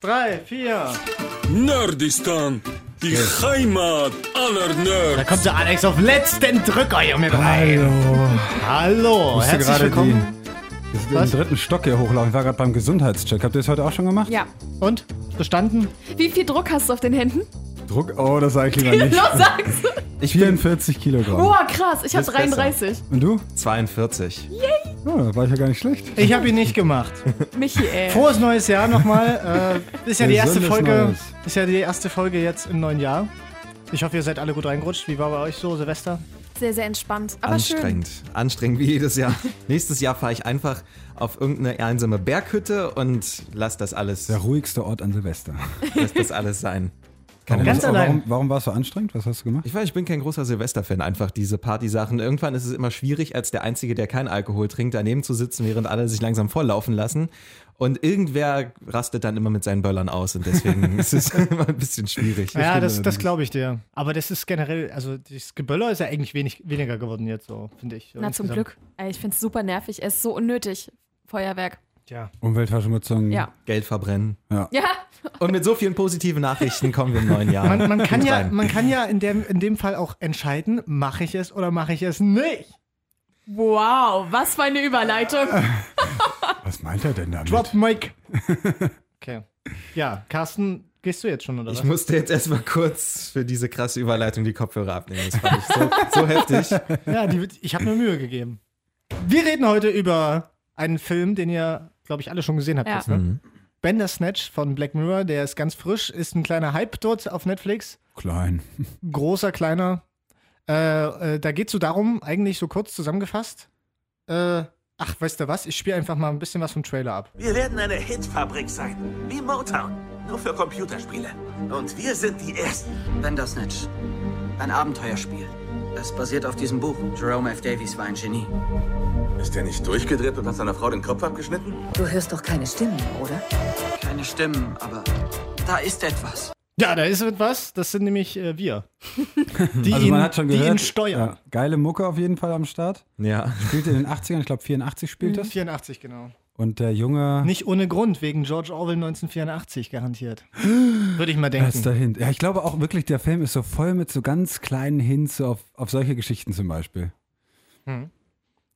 Drei, vier. Nerdistan, die Heimat aller Da Nerds. kommt der Alex auf letzten Drücker hier mit rein. Hallo, Musste herzlich gerade willkommen. das Was? den dritten Stock hier hochlaufen. Ich war gerade beim Gesundheitscheck. Habt ihr das heute auch schon gemacht? Ja. Und? Bestanden? Wie viel Druck hast du auf den Händen? Druck? Oh, das sage ich lieber nicht. Los, sag's! Ich bin 44 Kilogramm. Boah, krass, ich hab Ist 33. Und du? 42. Oh, da war ich ja gar nicht schlecht. Ich habe ihn nicht gemacht. Michi, ey. Frohes neues Jahr nochmal. Äh, ist ja die erste Folge. Neues. Ist ja die erste Folge jetzt im neuen Jahr. Ich hoffe, ihr seid alle gut reingerutscht. Wie war bei euch so, Silvester? Sehr, sehr entspannt. Aber Anstrengend. Anstrengend wie jedes Jahr. Nächstes Jahr fahre ich einfach auf irgendeine einsame Berghütte und lass das alles, Der ruhigste Ort an Silvester. lass das alles sein. Warum, Ganz warum, allein. warum, warum war es so anstrengend? Was hast du gemacht? Ich weiß, ich bin kein großer Silvester-Fan, einfach diese Partysachen. Irgendwann ist es immer schwierig, als der Einzige, der keinen Alkohol trinkt, daneben zu sitzen, während alle sich langsam volllaufen lassen. Und irgendwer rastet dann immer mit seinen Böllern aus und deswegen ist es immer ein bisschen schwierig. ja, das, das glaube ich dir. Aber das ist generell, also das Geböller ist ja eigentlich wenig, weniger geworden jetzt so, finde ich. Na, zum. Glück. Ich find's super nervig. Es ist so unnötig. Feuerwerk. Ja. Umweltverschmutzung. Ja. Geld verbrennen. Ja. Und mit so vielen positiven Nachrichten kommen wir im neuen Jahr. Man, man, kann ja, man kann ja in dem, in dem Fall auch entscheiden, mache ich es oder mache ich es nicht. Wow, was für eine Überleitung. Was meint er denn damit? Drop Mic. Okay. Ja, Carsten, gehst du jetzt schon oder Ich was? musste jetzt erstmal kurz für diese krasse Überleitung die Kopfhörer abnehmen. Das fand ich so, so heftig. Ja, die, ich habe mir Mühe gegeben. Wir reden heute über einen Film, den ihr, glaube ich, alle schon gesehen habt Ja. jetzt, ne? Mhm. Bandersnatch von Black Mirror, der ist ganz frisch, ist ein kleiner Hype dort auf Netflix. Klein. Großer, kleiner. Äh, äh, da geht es so darum, eigentlich so kurz zusammengefasst. Äh, ach, weißt du was? Ich spiele einfach mal ein bisschen was vom Trailer ab. Wir werden eine Hitfabrik sein, wie Motown, nur für Computerspiele. Und wir sind die Ersten. Bandersnatch. Ein Abenteuerspiel. Es basiert auf diesem Buch. Jerome F. Davies war ein Genie. Ist er nicht durchgedreht und hat seiner Frau den Kopf abgeschnitten? Du hörst doch keine Stimmen, oder? Keine Stimmen, aber da ist etwas. Ja, da ist etwas. Das sind nämlich äh, wir. Die, Also ihn, man hat schon die gehört. ihn steuern. Ja, geile Mucke auf jeden Fall am Start. Ja. Spielt in den 80ern, ich glaube 84 spielt das. 84, genau. Und der Junge. Nicht ohne Grund, wegen George Orwell 1984 garantiert. Würde ich mal Er ist denken. dahin. Ja, ich glaube auch wirklich, der Film ist so voll mit so ganz kleinen Hints auf, auf solche Geschichten zum Beispiel.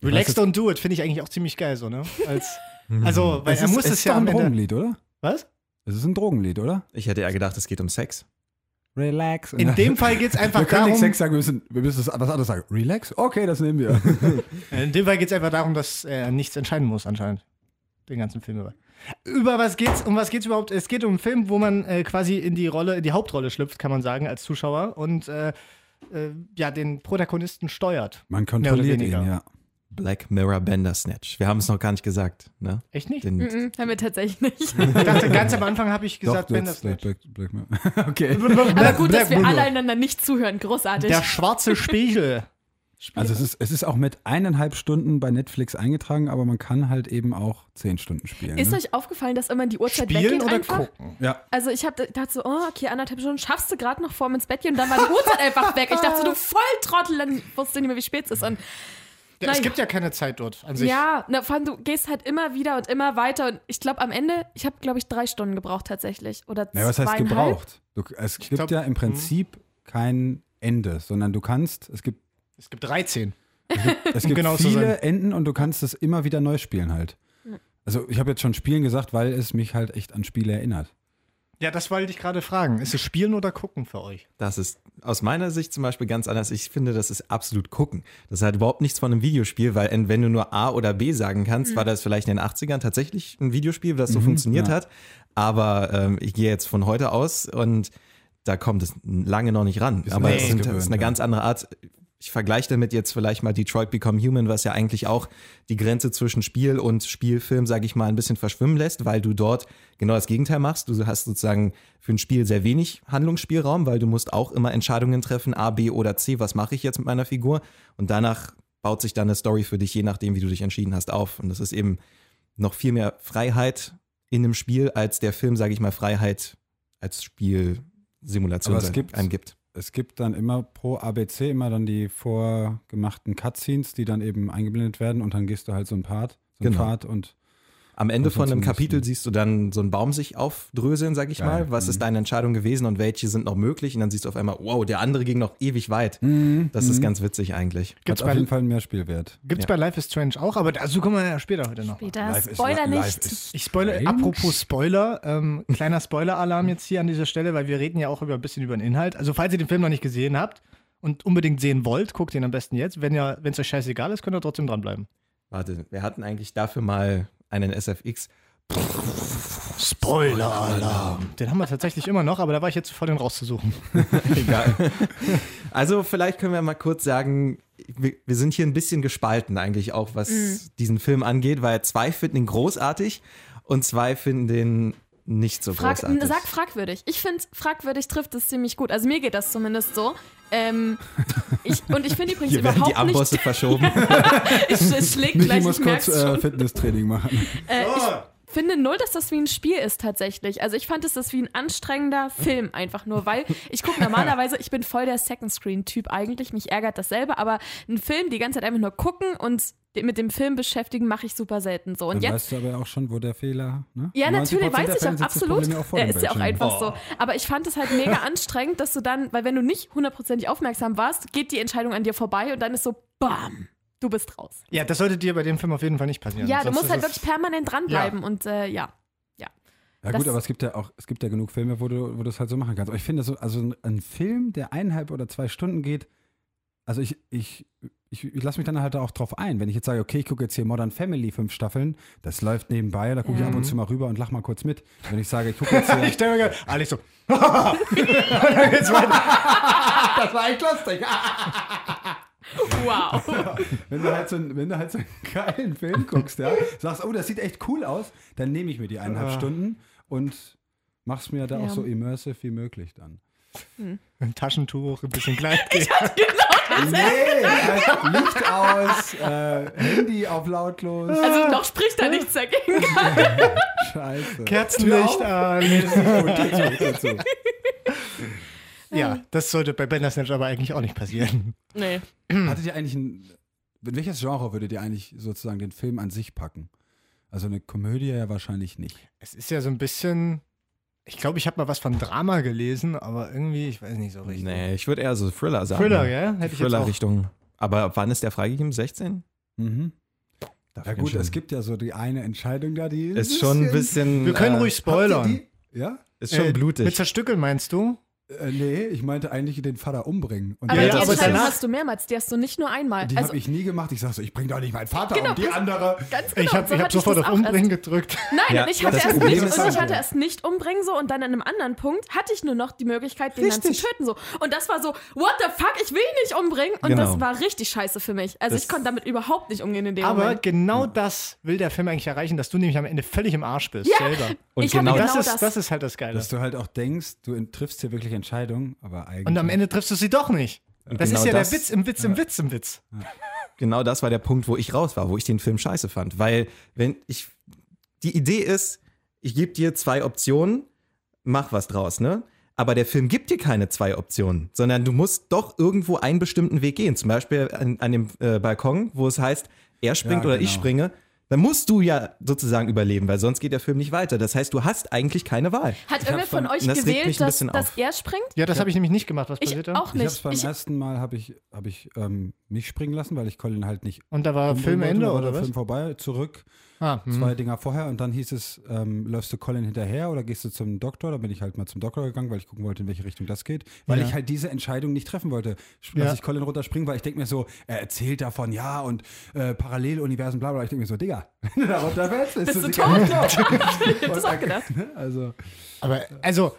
Relax Don't Do It finde ich eigentlich auch ziemlich geil, so, ne? Als, also, weil Es er ist, muss es es ist ja doch ein am Ende. Drogenlied, oder? Was? Es ist ein Drogenlied, oder? Ich hätte eher gedacht, es geht um Sex. Relax. In dem Fall geht es einfach wir können darum. nicht Sex sagen, wir müssen, wir müssen was anderes sagen. Relax? Okay, das nehmen wir. In dem Fall geht es einfach darum, dass er nichts entscheiden muss, anscheinend. Den ganzen Film über. Über was geht's? Um was geht's überhaupt? Es geht um einen Film, wo man äh, quasi in die Rolle, in die Hauptrolle schlüpft, kann man sagen, als Zuschauer und äh, äh, ja, den Protagonisten steuert. Man kontrolliert ihn, ja. Black Mirror Bandersnatch. Wir haben es noch gar nicht gesagt. Ne? Echt nicht? Den, Mhm, haben wir tatsächlich nicht. Ich dachte, ganz am Anfang habe ich gesagt, Doch, das Black, Black, Black, Okay. Aber gut, dass wir alle einander nicht zuhören. Großartig. Der schwarze Spiegel. Also es ist, es ist auch mit eineinhalb Stunden bei Netflix eingetragen, aber man kann halt eben auch zehn Stunden spielen. Ist ne? euch aufgefallen, dass immer die Uhrzeit Spielen weggeht oder einfach? gucken? Ja. Also ich habe gedacht so, oh, okay, anderthalb Stunden schaffst du gerade noch vorm ins Bett gehen und dann war die Uhrzeit einfach weg. Ich dachte so, du Volltrottel, dann wusstest du nicht mehr, wie spät es ist. Und Es Naja. gibt ja keine Zeit dort an sich. ja, na, vor allem du gehst halt immer wieder und immer weiter und ich glaube am Ende, ich habe glaube ich drei Stunden gebraucht tatsächlich oder Naja, was heißt gebraucht? Du, es gibt glaub, ja im Prinzip kein Ende, sondern du kannst, es gibt, Es gibt 13. es gibt genau zu sein. viele Enden und du kannst es immer wieder neu spielen halt. Also ich habe jetzt schon Spielen gesagt, weil es mich halt echt an Spiele erinnert. Ja, das wollte ich gerade fragen. Ist es Spielen oder Gucken für euch? das ist aus meiner Sicht zum Beispiel ganz anders. Ich finde, das ist absolut gucken. Das hat überhaupt nichts von einem Videospiel, weil en- wenn du nur A oder B sagen kannst, war das vielleicht in den 80ern tatsächlich ein Videospiel, das so funktioniert ja. hat. Aber ähm, ich gehe jetzt von heute aus und da kommt es lange noch nicht ran. Aber es ist eine ja. ganz andere Art. Ich vergleiche damit jetzt vielleicht mal Detroit Become Human, was ja eigentlich auch die Grenze zwischen Spiel und Spielfilm, sage ich mal, ein bisschen verschwimmen lässt, weil du dort genau das Gegenteil machst. Du hast sozusagen für ein Spiel sehr wenig Handlungsspielraum, weil du musst auch immer Entscheidungen treffen, A, B oder C, was mache ich jetzt mit meiner Figur? Und danach baut sich dann eine Story für dich, je nachdem, wie du dich entschieden hast, auf. Und das ist eben noch viel mehr Freiheit in einem Spiel, als der Film, sage ich mal, Freiheit als Spielsimulation Aber es gibt- dann immer pro ABC immer dann die vorgemachten Cutscenes, die dann eben eingeblendet werden und dann gehst du halt so einen Part, so einen Genau. Pfad und Am Ende von einem Kapitel siehst du dann so einen Baum sich aufdröseln, sag ich Geil. mal. Was Mhm. ist deine Entscheidung gewesen und welche sind noch möglich? Und dann siehst du auf einmal, wow, der andere ging noch ewig weit. Mhm. Das ist ganz witzig eigentlich. Gibt's Hat auf jeden Fall mehr Spielwert. gibt's bei Life is Strange auch, aber dazu kommen wir ja später heute noch. Später. Spoiler nicht. Ich spoilere, strange. apropos Spoiler, ähm, kleiner Spoiler-Alarm jetzt hier an dieser Stelle, weil wir reden ja auch über ein bisschen über den Inhalt. Also falls ihr den Film noch nicht gesehen habt und unbedingt sehen wollt, guckt ihn am besten jetzt. Wenn es euch scheißegal ist, könnt ihr trotzdem dranbleiben. Warte, wir hatten eigentlich dafür mal einen SFX. Spoiler-Alarm. Den haben wir tatsächlich immer noch, aber da war ich jetzt zu voll, den rauszusuchen. Egal. Also vielleicht können wir mal kurz sagen, wir, wir sind hier ein bisschen gespalten eigentlich auch, was Mhm. diesen Film angeht, weil zwei finden ihn großartig und zwei finden den nicht so Frag, großartig. sag fragwürdig. Ich finde, fragwürdig trifft es ziemlich gut. Also mir geht das zumindest so. Ähm, ich, und ich finde übrigens hier werden die überhaupt nicht. Verschoben. Ich, es schlägt Michi gleich, muss ich kurz merk's äh. Fitnesstraining machen. Äh, ich finde null, dass das wie ein Spiel ist tatsächlich. Also ich fand es das wie ein anstrengender Film einfach nur, weil ich gucke normalerweise, ich bin voll der Second Screen Typ eigentlich, mich ärgert dasselbe, aber einen Film die ganze Zeit einfach nur gucken und mit dem Film beschäftigen mache ich super selten so. Und Dann jetzt weißt du aber auch schon, wo der Fehler. Ne? Ja, 90% natürlich, weiß ich auch absolut. Ja, ist ja auch einfach so. Aber ich fand es halt mega anstrengend, dass du dann, weil wenn du nicht hundertprozentig aufmerksam warst, geht die Entscheidung an dir vorbei und dann ist so, bam, du bist raus. Ja, das sollte dir bei dem Film auf jeden Fall nicht passieren. Ja, du musst halt wirklich permanent dranbleiben und äh, ja. Ja Das- gut, aber es gibt ja auch, es gibt ja genug Filme, wo du, wo du es halt so machen kannst. Aber ich finde so, also ein, ein Film, der eineinhalb oder zwei Stunden geht, also ich, ich, ich, ich lasse mich dann halt auch drauf ein. Wenn ich jetzt sage, okay, ich gucke jetzt hier Modern Family fünf Staffeln, das läuft nebenbei, da gucke ich ab und zu mal rüber und lach mal kurz mit. Wenn ich sage, ich gucke jetzt hier, Ich stelle mir gerade, Alex so. Und dann geht's weiter. das war echt lustig. Wow. Wenn du halt so, einen- wenn du halt so einen geilen Film guckst, ja, sagst, oh, das sieht echt cool aus, dann nehme ich mir die eineinhalb Stunden und mach's mir da Ja. auch so immersive wie möglich dann. Ein Taschentuch, ein bisschen Kleidgeld. Nee, äh, Licht aus, äh, Handy auf lautlos. Also noch spricht da nichts dagegen. Scheiße. Kerzenlicht an. Zu. Ja, das sollte bei Bandersnatch aber eigentlich auch nicht passieren. Nee. Hattet ihr eigentlich ein. In welches Genre würdet ihr eigentlich sozusagen den Film an sich packen? Also eine Komödie ja wahrscheinlich nicht. Es ist ja so ein bisschen. Ich glaube, ich habe mal was von Drama gelesen, aber irgendwie, ich weiß nicht so richtig. nee, ich würde eher so Thriller sagen. Thriller, ja? Hätte. Thriller-Richtung. Aber wann ist der freigegeben? 16? Mhm. Darf Ja gut, es gibt ja so die eine Entscheidung da, die Ist schon ein bisschen. Wir können äh, ruhig spoilern. Ja? Ist schon Äh, blutig. Mit Zerstückeln meinst du? Äh, nee, ich meinte eigentlich den Vater umbringen. Und Aber Ja, die aber Entscheidung danach- hast du mehrmals, die hast du nicht nur einmal. die Also habe ich nie gemacht. Ich sag so, ich bring doch nicht meinen Vater Genau, um, die andere. ganz genau. ich habe so hab sofort auf Umbringen erst. gedrückt. Nein, Ja, und ich hatte erst nicht, und ich hatte erst nicht umbringen so und dann an einem anderen Punkt hatte ich nur noch die Möglichkeit, den dann Richtig. zu töten so. Und das war so, what the fuck, ich will ihn nicht umbringen. Und Genau. das war richtig scheiße für mich. Also Das- ich konnte damit überhaupt nicht umgehen in dem Aber Moment. genau das will der Film eigentlich erreichen, dass du nämlich am Ende völlig im Arsch bist. Ja. Selber. Und genau genau das, das. ist, das ist halt das Geile. Dass du halt auch denkst, du triffst hier wirklich Entscheidungen, aber eigentlich. Und am Ende triffst du sie doch nicht. Das genau ist ja das- der Witz im Witz im Witz im Witz. genau das war der Punkt, wo ich raus war, wo ich den Film scheiße fand. Weil, wenn ich. Die Idee ist, ich gebe dir zwei Optionen, mach was draus, ne? Aber der Film gibt dir keine zwei Optionen, sondern du musst doch irgendwo einen bestimmten Weg gehen. Zum Beispiel an, an dem äh, Balkon, wo es heißt, er springt Ja, oder ich genau. springe. Dann musst du ja sozusagen überleben, weil sonst geht der Film nicht weiter. Das heißt, du hast eigentlich keine Wahl. Hat irgendwer von euch das gewählt, dass, dass er springt? Ja, das habe ich nämlich nicht gemacht. Was Ich passiert da? auch ich nicht. beim Ich, ersten Mal habe ich, hab ich ähm, mich springen lassen, weil ich Colin halt nicht. Und da war Filmende oder war der was? Film vorbei, zurück, Ah, hm. zwei Dinger vorher und dann hieß es, ähm, läufst du Colin hinterher oder gehst du zum Doktor? Da bin ich halt mal zum Doktor gegangen, weil ich gucken wollte, in welche Richtung das geht. Weil Ja. ich halt diese Entscheidung nicht treffen wollte. Lass Ja. ich Colin runterspringen, weil ich denke mir so, er erzählt davon, ja, und äh, Paralleluniversen, bla bla. Ich denke mir so, Digga, wenn du da runterfällst, ist Bist das du tot. ich hab das auch gedacht. Also, Aber also,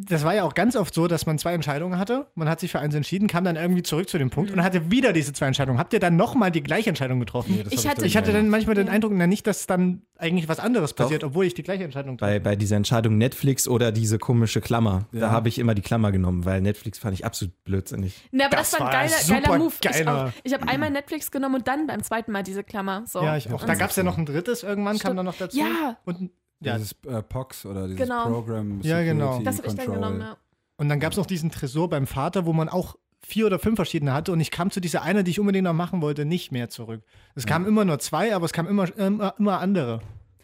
das war ja auch ganz oft so, dass man zwei Entscheidungen hatte. Man hat sich für eins entschieden, kam dann irgendwie zurück zu dem Punkt und hatte wieder diese zwei Entscheidungen. Habt ihr dann nochmal die gleiche Entscheidung getroffen? nee, Ich hatte- ich hatte dann manchmal den. Eindruck, na nicht, dass dann eigentlich was anderes Doch. passiert, obwohl ich die gleiche Entscheidung treffe. Bei, bei dieser Entscheidung Netflix oder diese komische Klammer. Da Ja. habe ich immer die Klammer genommen, weil Netflix fand ich absolut blödsinnig. Ne, aber Das das, war ein geiler, super geiler Move. geiler- Ich, ich habe einmal Netflix genommen und dann beim zweiten Mal diese Klammer. So. Ja, ich auch. Da gab es ja noch ein drittes irgendwann, kam Stimmt. dann noch dazu. Ja. Und, ja. dieses äh, POX oder dieses Genau. Program Ja, genau. Security Das habe ich dann Control. genommen, ja. und dann gab es noch diesen Tresor beim Vater, wo man auch vier oder fünf verschiedene hatte und ich kam zu dieser eine, die ich unbedingt noch machen wollte, nicht mehr zurück. Es kamen immer nur zwei, aber es kamen immer, immer, immer andere.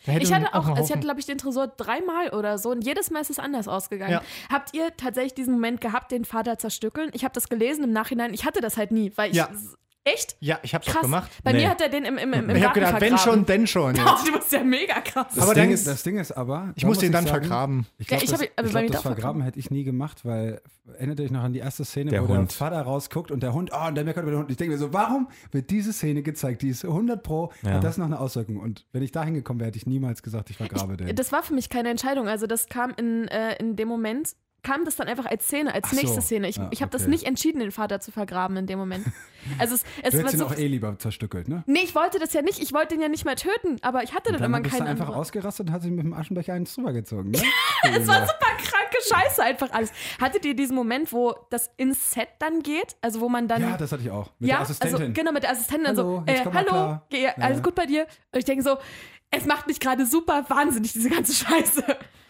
Hätte Ich hatte auch, also ich hatte, glaube ich, den Tresor dreimal oder so und jedes Mal ist es anders ausgegangen. Ja. Habt ihr tatsächlich diesen Moment gehabt, den Vater zerstückeln? Ich habe das gelesen im Nachhinein. Ich hatte das halt nie, weil ich. Ja. Echt? Ja, ich hab's auch Krass. gemacht. Bei Nee. mir hat er den im, im, im Ich habe Garten gedacht, wenn schon, denn schon. Jetzt. du bist ja mega krass. Das, Aber Ding, dann- ist, das Ding ist aber. Ich da muss den ich dann sagen, vergraben. Ich Ja, glaube, ich das, hab- aber ich bei glaub, mir das doch vergraben. Hätte ich nie gemacht, weil erinnert euch noch an die erste Szene, Der wo Hund. der Vater rausguckt und der Hund, oh, und der meckert über den Hund. Ich denke mir so, warum wird diese Szene gezeigt? Die ist 100 pro, Ja. hat das noch eine Auswirkung? Und wenn ich da hingekommen wäre, hätte ich niemals gesagt, ich vergrabe den. Das war für mich keine Entscheidung. Also das kam in, äh, in dem Moment, kam das dann einfach als Szene, als Ach so. nächste Szene. Ich, Ja, ich habe das okay. nicht entschieden, den Vater zu vergraben in dem Moment. Also es, es du hättest ihn so, auch eh lieber zerstückelt, ne? Nee, ich wollte das ja nicht. Ich wollte ihn ja nicht mehr töten, aber ich hatte dann, dann immer keinen einfach anderen. ausgerastet und hast ihn mit dem Aschenbecher eins drüber gezogen, ne? Es war super kranke Scheiße einfach alles. Hattet ihr diesen Moment, wo das ins Set dann geht? Also wo man dann ja, das hatte ich auch. Mit ja, der Assistentin. also genau mit der Assistentin Hallo, dann so, äh, hallo. Ge- alles Ja. gut bei dir? Und ich denke so, es macht mich gerade super wahnsinnig diese ganze Scheiße.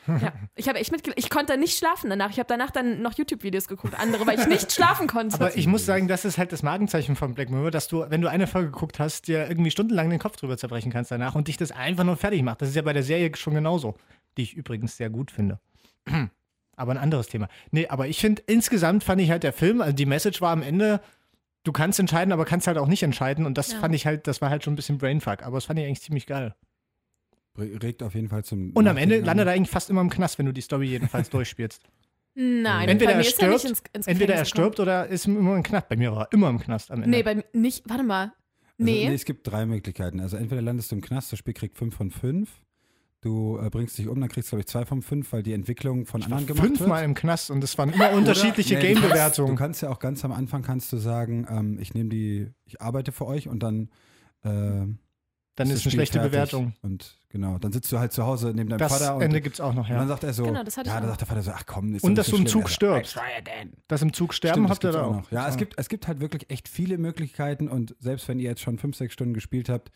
Ja, ich habe echt mitge ich konnte nicht schlafen danach. Ich habe danach dann noch YouTube-Videos geguckt, andere, weil ich nicht schlafen konnte. Aber ich muss sagen, das ist halt das Markenzeichen von Black Mirror, dass du, wenn du eine Folge geguckt hast, dir irgendwie stundenlang den Kopf drüber zerbrechen kannst danach und dich das einfach nur fertig macht. Das ist ja bei der Serie schon genauso, die ich übrigens sehr gut finde. Aber ein anderes Thema. Nee, aber ich finde, insgesamt fand ich halt der Film, also die Message war am Ende, du kannst entscheiden, aber kannst halt auch nicht entscheiden. Und das Ja. fand ich halt, das war halt schon ein bisschen Brainfuck. Aber das fand ich eigentlich ziemlich geil. Re- Regt auf jeden Fall zum. Und am Ende landet er eigentlich fast immer im Knast, wenn du die Story jedenfalls durchspielst. Nein, Entweder bei mir er ist er nicht stirbt, ins, ins Entweder er gekommen. stirbt oder ist immer im Knast. Bei mir war er immer im Knast am Ende. Nee, bei mir nicht. Warte mal. Also, Nee. nee, es gibt drei Möglichkeiten. Also entweder landest du im Knast, das Spiel kriegt 5 von 5. Du äh, bringst dich um, dann kriegst du, glaube ich, 2 von 5, weil die Entwicklung von Ich war anderen gemacht fünfmal wird. im Knast und es waren immer unterschiedliche Nee, du kannst- Du Game-Bewertungen. kannst ja auch ganz am Anfang kannst du sagen, ähm, ich nehme die, ich arbeite für euch und dann äh, Dann das ist eine schlechte fertig. Bewertung. Und genau, dann sitzt du halt zu Hause neben deinem Das Vater und, Ende gibt es auch noch, und dann ja. sagt er so, Genau, das hatte ja, dann sagt der Vater so, ach komm, ist Und dass du im Zug stirbst. "I try again." Das im Zug sterben Stimmt, das habt ihr da auch auch. noch. Ja, es gibt, es gibt halt wirklich echt viele Möglichkeiten und selbst wenn ihr jetzt schon fünf, sechs Stunden gespielt habt,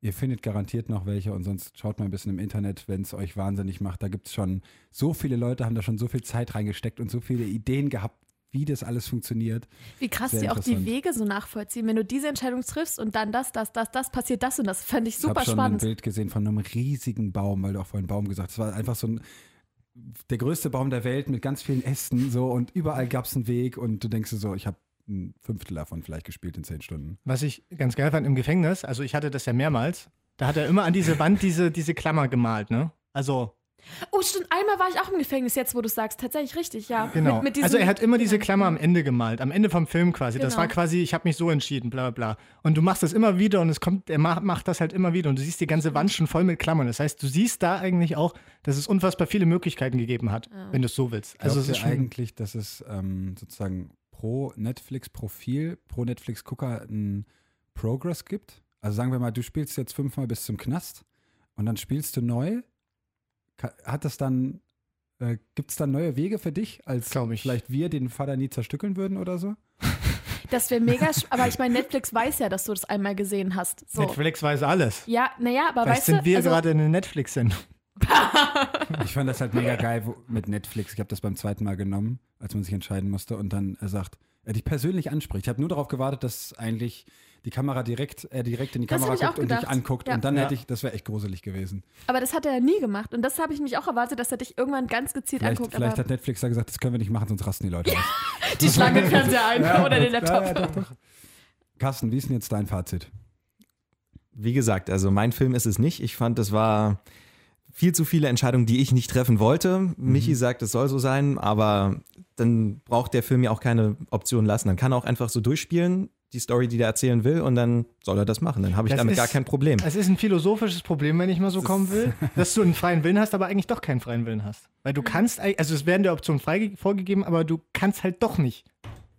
ihr findet garantiert noch welche und sonst schaut mal ein bisschen im Internet, wenn es euch wahnsinnig macht. Da gibt es schon so viele Leute, haben da schon so viel Zeit reingesteckt und so viele Ideen gehabt, wie das alles funktioniert. Wie krass die auch die. Wege so nachvollziehen. Wenn du diese Entscheidung triffst und dann das, das, das, das, passiert das und das, fand ich Ich super habe schon spannend. ein Bild gesehen von einem riesigen Baum, weil du auch vorhin Baum gesagt hast. Es war einfach so ein der größte Baum der Welt mit ganz vielen Ästen so und überall gab es einen Weg und du denkst dir so, ich habe ein Fünftel davon vielleicht gespielt in zehn Stunden. Was ich ganz geil fand im Gefängnis, also ich hatte das ja mehrmals, da hat er immer an diese Wand diese, diese Klammer gemalt, ne? Also, Oh, stimmt. Einmal war ich auch im Gefängnis, jetzt wo du sagst. Tatsächlich richtig, ja. genau. Mit, mit also er hat immer diese Klammer am Ende gemalt, am Ende vom Film quasi. Das Genau. war quasi, ich habe mich so entschieden, bla bla bla. Und du machst das immer wieder und es kommt, er macht, macht das halt immer wieder und du siehst die ganze Wand schon voll mit Klammern. Das heißt, du siehst da eigentlich auch, dass es unfassbar viele Möglichkeiten gegeben hat, wenn du es so willst. Also es ist eigentlich, dass es ähm, sozusagen pro Netflix-Profil, pro Netflix-Gucker einen Progress gibt? Also sagen wir mal, du spielst jetzt fünfmal bis zum Knast und dann spielst du neu. Hat das dann, äh, gibt es dann neue Wege für dich, als vielleicht wir den Vater nie zerstückeln würden oder so? Das wäre mega. Aber ich meine, Netflix weiß ja, dass du das einmal gesehen hast. So. Netflix weiß alles. Ja, naja, aber Vielleicht weißt sind du, wir also, gerade in der Netflix-Sendung. Ich fand das halt mega geil wo, mit Netflix. Ich habe das beim zweiten Mal genommen, als man sich entscheiden musste und dann er sagt, er dich persönlich anspricht. Ich habe nur darauf gewartet, dass eigentlich die Kamera direkt, er direkt in die Das Kamera guckt und dich anguckt Ja. und dann Ja. hätte ich, das wäre echt gruselig gewesen. aber das hat er ja nie gemacht. Und das habe ich mich auch erwartet, dass er dich irgendwann ganz gezielt Vielleicht, anguckt. vielleicht aber hat Netflix da gesagt, das können wir nicht machen, sonst rasten die Leute aus. die schlagen den Fernseher ein oder den Laptop. Ja, ja, doch, doch. Carsten, wie ist denn jetzt dein Fazit? Wie gesagt, also mein Film ist es nicht. Ich fand, es war viel zu viele Entscheidungen, die ich nicht treffen wollte. Michi sagt, es soll so sein, aber dann braucht der Film ja auch keine Option lassen. Dann kann er auch einfach so durchspielen, die Story, die er erzählen will, und dann soll er das machen. Dann habe ich Das damit ist- gar kein Problem. Es ist ein philosophisches Problem, wenn ich mal so kommen will, dass du einen freien Willen hast, aber eigentlich doch keinen freien Willen hast. Weil du kannst, eig- also es werden der Optionen frei vorgegeben, aber du kannst halt doch nicht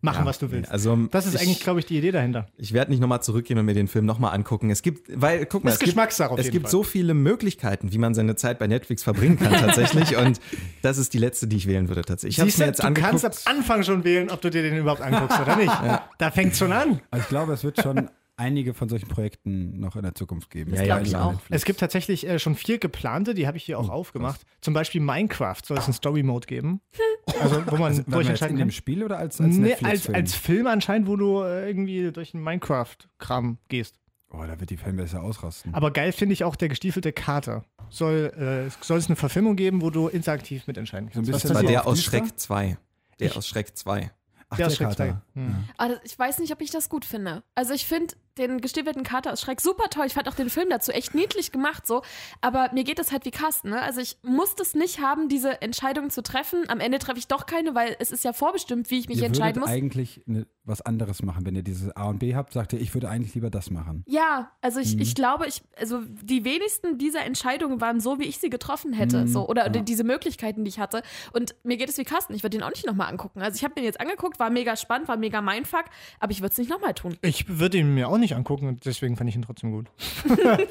machen, was du willst. Also Das ist ich, eigentlich, glaube ich, die Idee dahinter. Ich werde nicht nochmal zurückgehen und mir den Film nochmal angucken. Es gibt, weil, guck mal, Ist es gibt, Geschmackssache auf es jeden gibt Fall. so viele Möglichkeiten, wie man seine Zeit bei Netflix verbringen kann tatsächlich. und das ist die letzte, die ich wählen würde tatsächlich. Ich habe es Siehst mir du, jetzt du angeguckt. kannst am Anfang schon wählen, ob du dir den überhaupt anguckst oder nicht. Da fängt schon an. Also ich glaube, es wird schon einige von solchen Projekten noch in der Zukunft geben. Das glaub Bei ich auch. Netflix. Es gibt tatsächlich äh, schon vier geplante, die habe ich hier auch aufgemacht. Zum Beispiel Minecraft soll es einen Story-Mode geben. Also, wo man Also, jetzt durchentscheiden in kann. dem Spiel oder als, als nee, als, als Film anscheinend, wo du äh, irgendwie durch einen Minecraft-Kram gehst. Oh, da wird die Fanbase ausrasten. Aber geil finde ich auch der gestiefelte Kater. Soll, äh, soll es eine Verfilmung geben, wo du interaktiv mitentscheiden So ein kannst? bisschen Was so der aus? Schreck 2. Der Ich- aus Schreck 2. Ach, der der Schreck Kater. 2. Ja. Aber das- ich weiß nicht, ob ich das gut finde. Also ich finde den gestiefelten Kater aus Schreck super toll. Ich fand auch den Film dazu echt niedlich gemacht so. Aber mir geht es halt wie Carsten. Ne? Also ich muss das nicht haben, diese Entscheidung zu treffen. Am Ende treffe ich doch keine, weil es ist ja vorbestimmt, wie ich mich ihr entscheiden muss. eigentlich ne, was anderes machen, wenn ihr dieses A und B habt, sagt ihr, ich würde eigentlich lieber das machen. Ja, also ich, Mhm. ich glaube, ich, also die wenigsten dieser Entscheidungen waren so, wie ich sie getroffen hätte. Mhm, So, oder ja. diese Möglichkeiten, die ich hatte. Und mir geht es wie Carsten. Ich würde den auch nicht nochmal angucken. Also ich habe den jetzt angeguckt, war mega spannend, war mega Mindfuck, aber ich würde es nicht nochmal tun. Ich würde ihn mir auch nicht angucken und deswegen fand ich ihn trotzdem gut.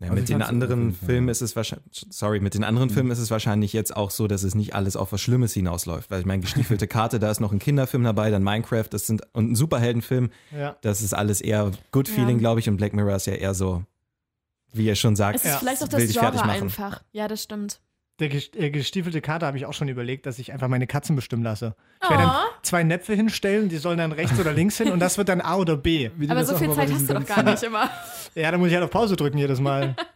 Ja, Also mit ich den anderen Filmen ja. ist es wahrscheinlich, sorry, mit den anderen Filmen ist es wahrscheinlich jetzt auch so, dass es nicht alles auf was Schlimmes hinausläuft. Weil ich meine, gestiefelte Karte, da ist noch ein Kinderfilm dabei, dann Minecraft, das sind und ein Superheldenfilm, Ja. das ist alles eher Good Feeling, Ja. glaube ich. Und Black Mirror ist ja eher so, wie ihr schon sagt, Es ist Ja. vielleicht auch das Genre einfach. Ja, das stimmt. Der äh, gestiefelte Kater habe ich auch schon überlegt, dass ich einfach meine Katzen bestimmen lasse. Ich werde Oh. dann zwei Näpfe hinstellen, die sollen dann rechts oder links hin und das wird dann A oder B. Aber so viel Zeit hast du doch gar nicht immer. Ja, da muss ich halt auf Pause drücken jedes Mal.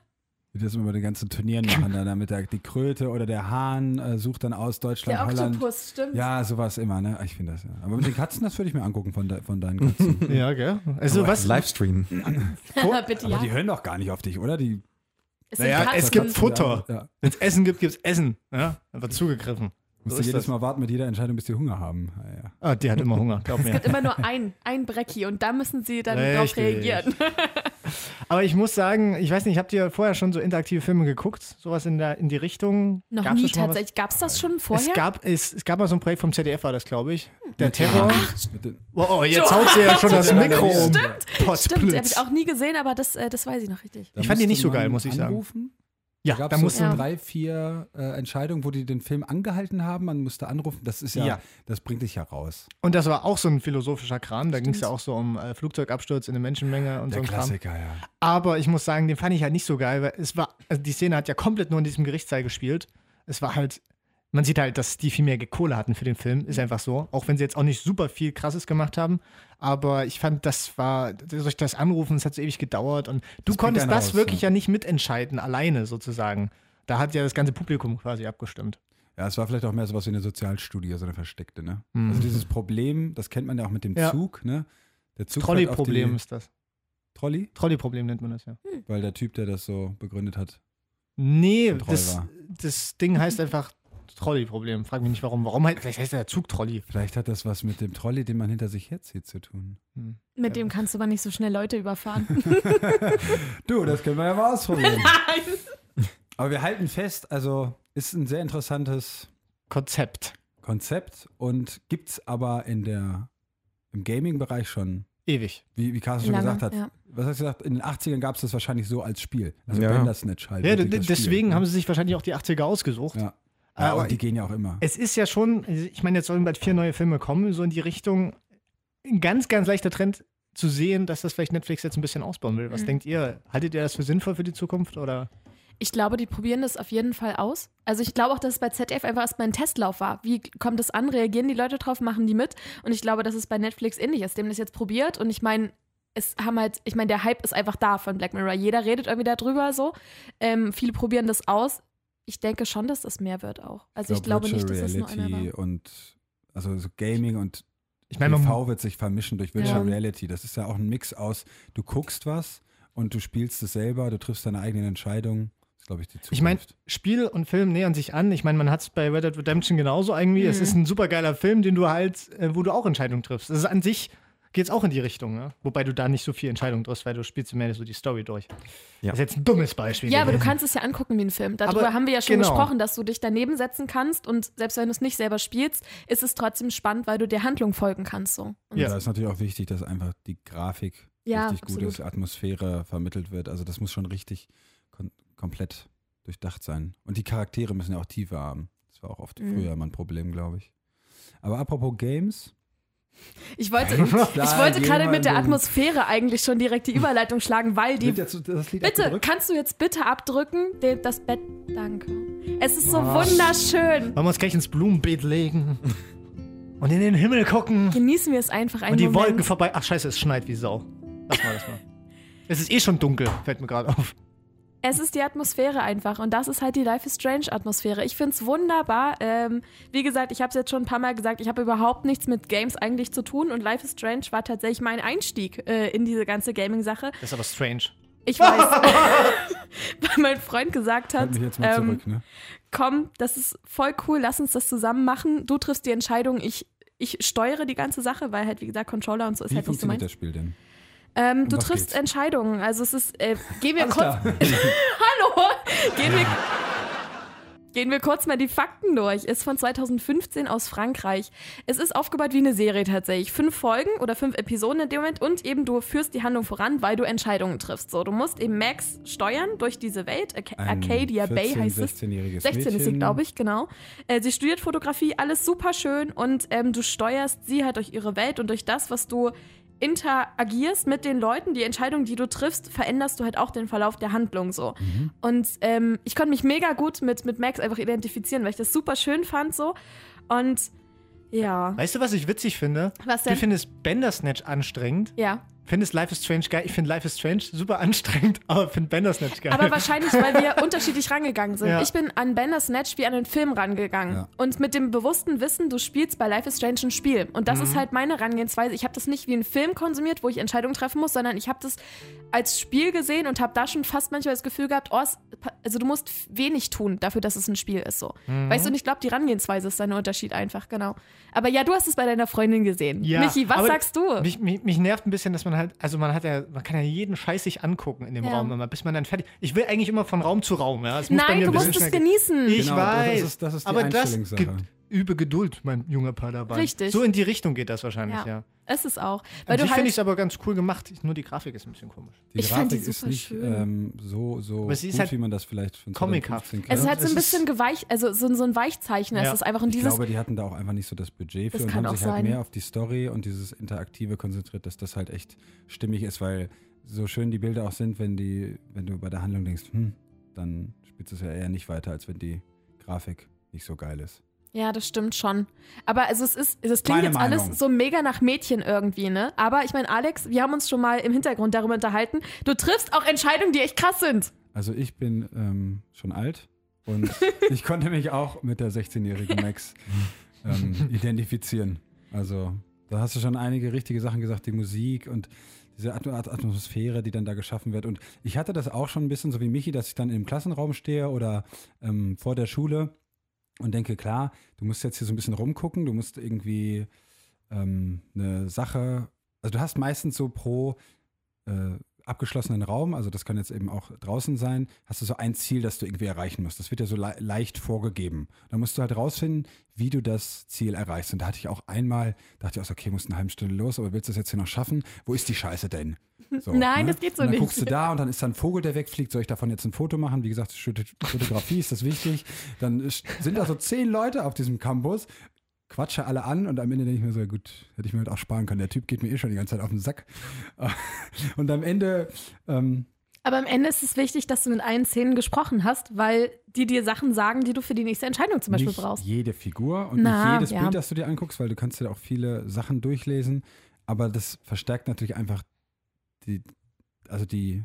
Wie das immer bei den ganzen Turnieren machen, dann damit der, die Kröte oder der Hahn äh, sucht dann aus Deutschland, Der Holland. Oktopus, stimmt. Ja, sowas immer, ne? Ich finde das ja. Aber mit den Katzen, das würde ich mir angucken von, de, von deinen Katzen. ja, gell? Also was? Livestream. Bitte, Aber ja. die hören doch gar nicht auf dich, oder? Die Es Naja, es gibt Futter. Ja. Wenn es Essen gibt, gibt es Essen. Ja, dann wird zugegriffen. Musst So du jedes das. Mal warten mit jeder Entscheidung, bis die Hunger haben. Ja, ja. Ah, die hat immer Hunger, glaub Es mir. gibt immer nur ein, ein Brecki und da müssen sie dann drauf Richtig. reagieren. Aber ich muss sagen, ich weiß nicht, habt ihr vorher schon so interaktive Filme geguckt? Sowas in, der, in die Richtung? Noch Gab's nie tatsächlich. Gab es das schon vorher? Es gab, es, es gab mal so ein Projekt vom ZDF, war das, glaube ich. Der Terror. Oh, oh, jetzt haut sie ja schon das Mikro um. Stimmt, die habe Potzblitz. ich auch nie gesehen, aber das, äh, das weiß ich noch richtig. da Ich fand die nicht so geil, muss ich sagen. Ja, Da da gab es musst so Ja. drei, vier äh, Entscheidungen, wo die den Film angehalten haben. Man musste anrufen. Das ist ja, Ja. das bringt dich ja raus. Und das war auch so ein philosophischer Kram. Da ging es ja auch so um äh, Flugzeugabsturz in der Menschenmenge und so Der ein Kram. Klassiker, ja. Aber ich muss sagen, den fand ich halt nicht so geil, weil es war, also die Szene hat ja komplett nur in diesem Gerichtssaal gespielt. Es war halt, man sieht halt, dass die viel mehr Kohle hatten für den Film, ist einfach so. Auch wenn sie jetzt auch nicht super viel Krasses gemacht haben. Aber ich fand, das war, durch das Anrufen, es hat so ewig gedauert und du Das konntest das raus, wirklich ja. ja nicht mitentscheiden, alleine sozusagen. Da hat ja das ganze Publikum quasi abgestimmt. Ja, es war vielleicht auch mehr sowas wie eine Sozialstudie, so eine versteckte, ne? Mhm. Also dieses Problem, das kennt man ja auch mit dem Ja. Zug, ne? Der Zug Trolley-Problem ist das. Trolley? Trolley-Problem nennt man das ja. Weil der Typ, der das so begründet hat. Nee, das, war. das Ding heißt einfach Trolley-Problem. Frag mich nicht warum. Warum heißt, vielleicht heißt der Zug-Trolley. Vielleicht hat das was mit dem Trolley, den man hinter sich herzieht, zu tun. Hm. Mit dem kannst du aber nicht so schnell Leute überfahren. Du, das können wir ja mal ausprobieren. Nein. Aber wir halten fest, also ist ein sehr interessantes Konzept. Konzept und gibt es aber in der, im Gaming-Bereich schon, Ewig. wie, wie Carsten schon Lange, gesagt hat. ja. Was hast du gesagt? In den 80ern gab es das wahrscheinlich so als Spiel. Also Ja. Bandersnatch halt. Ja, wirklich d- das Spiel, deswegen ne? haben sie sich wahrscheinlich auch die 80er ausgesucht. Ja. Ja aber und die gehen ja auch immer. Es ist ja schon, ich meine, jetzt sollen bald vier neue Filme kommen, so in die Richtung. Ein ganz, ganz leichter Trend zu sehen, dass das vielleicht Netflix jetzt ein bisschen ausbauen will. Was Mhm. denkt ihr? Haltet ihr das für sinnvoll für die Zukunft? Oder? Ich glaube, die probieren das auf jeden Fall aus. Also ich glaube auch, dass es bei ZDF einfach erstmal ein Testlauf war. Wie kommt es an? Reagieren die Leute drauf? Machen die mit? Und ich glaube, dass es bei Netflix ähnlich ist. Die haben das jetzt probiert und ich meine, es haben halt, ich meine, der Hype ist einfach da von Black Mirror. Jeder redet irgendwie darüber so. Ähm, viele probieren das aus. Ich denke schon, dass das mehr wird auch. Also ich, glaub, glaube nicht, dass Virtual das nur einer Reality war. und also so Gaming und Ich meine, TV wird sich vermischen durch Virtual Ja. Reality. Das ist ja auch ein Mix aus, du guckst was und du spielst es selber, du triffst deine eigenen Entscheidungen. Das ist, glaube ich, die Zukunft. Ich meine, Spiel und Film nähern sich an. Ich meine, man hat es bei Red Dead Redemption genauso irgendwie. Es Mhm. ist ein super geiler Film, den du halt, äh, wo du auch Entscheidungen triffst. Das ist an sich geht es auch in die Richtung, ne? Wobei du da nicht so viel Entscheidungen triffst, weil du spielst mehr so die Story durch. Ja. Das ist jetzt ein dummes Beispiel. Ja, aber du gewesen. kannst es ja angucken wie ein Film. Darüber Aber haben wir ja schon genau. gesprochen, dass du dich daneben setzen kannst und selbst wenn du es nicht selber spielst, ist es trotzdem spannend, weil du der Handlung folgen kannst. So. Und Ja. Da ist natürlich auch wichtig, dass einfach die Grafik Ja, richtig gut ist, Atmosphäre vermittelt wird. Also das muss schon richtig kon komplett durchdacht sein. Und die Charaktere müssen ja auch Tiefe haben. Das war auch oft Mhm. früher immer ein Problem, glaube ich. Aber apropos Games, Ich wollte, ich wollte gerade mit der Atmosphäre eigentlich schon direkt die Überleitung schlagen, weil die. Bitte, abgedrückt? kannst du jetzt bitte abdrücken? Das Bett. Danke. Es ist so Oh. wunderschön. Wollen wir uns gleich ins Blumenbeet legen und in den Himmel gucken Genießen wir es einfach einen und die Moment. Wolken vorbei. Ach scheiße, es schneit wie Sau. Lass mal, lass mal. Es ist eh schon dunkel, fällt mir gerade auf. Es ist die Atmosphäre einfach und das ist halt die Life is Strange Atmosphäre. Ich finde es wunderbar. Ähm, wie gesagt, ich habe es jetzt schon ein paar Mal gesagt, ich habe überhaupt nichts mit Games eigentlich zu tun und Life is Strange war tatsächlich mein Einstieg äh, in diese ganze Gaming-Sache. Das ist aber strange. Ich weiß, weil mein Freund gesagt hat, Halt mich jetzt mal ähm, zurück, ne? komm, das ist voll cool, lass uns das zusammen machen. Du triffst die Entscheidung, ich, ich steuere die ganze Sache, weil halt, wie gesagt, Controller und so ist Wie halt nicht so funktioniert meins. das Spiel denn? Ähm, du triffst geht's? Entscheidungen. Also es ist, äh, gehen wir Alles kurz. Hallo! Gehen wir, gehen wir kurz mal die Fakten durch. Ist von 2015 aus Frankreich. Es ist aufgebaut wie eine Serie tatsächlich. Fünf Folgen oder fünf Episoden in dem Moment und eben du führst die Handlung voran, weil du Entscheidungen triffst. So, du musst eben Max steuern durch diese Welt. Arca Ein Arcadia Bay 14, heißt es. 16-jähriges 16 ist sie, Mädchen. glaube ich, genau. Äh, sie studiert Fotografie, alles super schön und ähm, du steuerst sie halt durch ihre Welt und durch das, was du interagierst mit den Leuten, die Entscheidungen, die du triffst, veränderst du halt auch den Verlauf der Handlung so. Mhm. Und ähm, ich konnte mich mega gut mit, mit Max einfach identifizieren, weil ich das super schön fand so. Und ja, Weißt du, was ich witzig finde? Was Du denn? findest Bandersnatch anstrengend. ja. Findest Life is Strange geil. Ich finde Life is Strange super anstrengend, aber finde Bandersnatch geil. Aber wahrscheinlich, weil wir unterschiedlich rangegangen sind. Ja. Ich bin an Bandersnatch wie an einen Film rangegangen. Ja. Und mit dem bewussten Wissen, du spielst bei Life is Strange ein Spiel. Und das Mhm. ist halt meine Herangehensweise. Ich habe das nicht wie einen Film konsumiert, wo ich Entscheidungen treffen muss, sondern ich habe das als Spiel gesehen und habe da schon fast manchmal das Gefühl gehabt, oh, also du musst wenig tun dafür, dass es ein Spiel ist. So. Mhm. Weißt du, und ich glaube, die Herangehensweise ist ein Unterschied einfach, genau. Aber ja, du hast es bei deiner Freundin gesehen. Ja, Michi, was sagst du? Mich, mich, mich nervt ein bisschen, dass man halt, also man hat ja, man kann ja jeden Scheiß sich angucken in dem Ja. Raum immer, bis man dann fertig. Ich will eigentlich immer von Raum zu Raum, ja. Es muss bei Nein, mir du musst es genießen. Ich Genau, das weiß. ist- das ist die aber das gibt übe Geduld, mein junger Padawan. Richtig. So in die Richtung geht das wahrscheinlich, ja. Ja. Es ist auch. Weil An du sich finde halt, ich es aber ganz cool gemacht. Nur die Grafik ist ein bisschen komisch. Die Ich fand die Grafik ist super nicht schön. ähm, so, so Aber sie ist gut, halt wie man das vielleicht von comichaft. 2015 es kennt. ist halt so ein bisschen geweich, also so, so ein Weichzeichner. Ja. Es ist einfach und Ich dieses glaube, die hatten da auch einfach nicht so das Budget für Das und haben sich halt sein. mehr auf die Story und dieses Interaktive konzentriert, dass das halt echt stimmig ist, weil so schön die Bilder auch sind, wenn die, wenn du bei der Handlung denkst, hm, dann spielst du es ja eher nicht weiter, als wenn die Grafik nicht so geil ist. Ja, das stimmt schon. Aber also es ist, es klingt Meine jetzt Meinung. alles so mega nach Mädchen irgendwie, ne? Aber ich meine, Alex, wir haben uns schon mal im Hintergrund darüber unterhalten. Du triffst auch Entscheidungen, die echt krass sind. Also ich bin ähm, schon alt und ich konnte mich auch mit der 16-jährigen Max ähm, identifizieren. Also da hast du schon einige richtige Sachen gesagt, die Musik und diese At At Atmosphäre, die dann da geschaffen wird. Und ich hatte das auch schon ein bisschen so wie Michi, dass ich dann im Klassenraum stehe oder ähm, vor der Schule und denke, klar, du musst jetzt hier so ein bisschen rumgucken, du musst irgendwie ähm, eine Sache, also du hast meistens so pro äh, abgeschlossenen Raum, also das kann jetzt eben auch draußen sein, hast du so ein Ziel, das du irgendwie erreichen musst. Das wird ja so le leicht vorgegeben. Da musst du halt rausfinden, wie du das Ziel erreichst. Und da hatte ich auch einmal, dachte ich auch so, okay, musst eine halbe Stunde los, aber willst du das jetzt hier noch schaffen? Wo ist die Scheiße denn? So, Nein, das geht so und dann nicht. guckst du da und dann ist da ein Vogel, der wegfliegt. Soll ich davon jetzt ein Foto machen? Wie gesagt, Foto- Fotografie ist das wichtig. Dann sind da so zehn Leute auf diesem Campus, quatsche alle an und am Ende denke ich mir so, ja gut, hätte ich mir halt auch sparen können. Der Typ geht mir eh schon die ganze Zeit auf den Sack. Und am Ende, ähm, Aber am Ende ist es wichtig, dass du mit allen Szenen gesprochen hast, weil die dir Sachen sagen, die du für die nächste Entscheidung zum Beispiel nicht brauchst. jede Figur und Na, nicht jedes ja. Bild, das du dir anguckst, weil du kannst dir auch viele Sachen durchlesen, aber das verstärkt natürlich einfach die, also die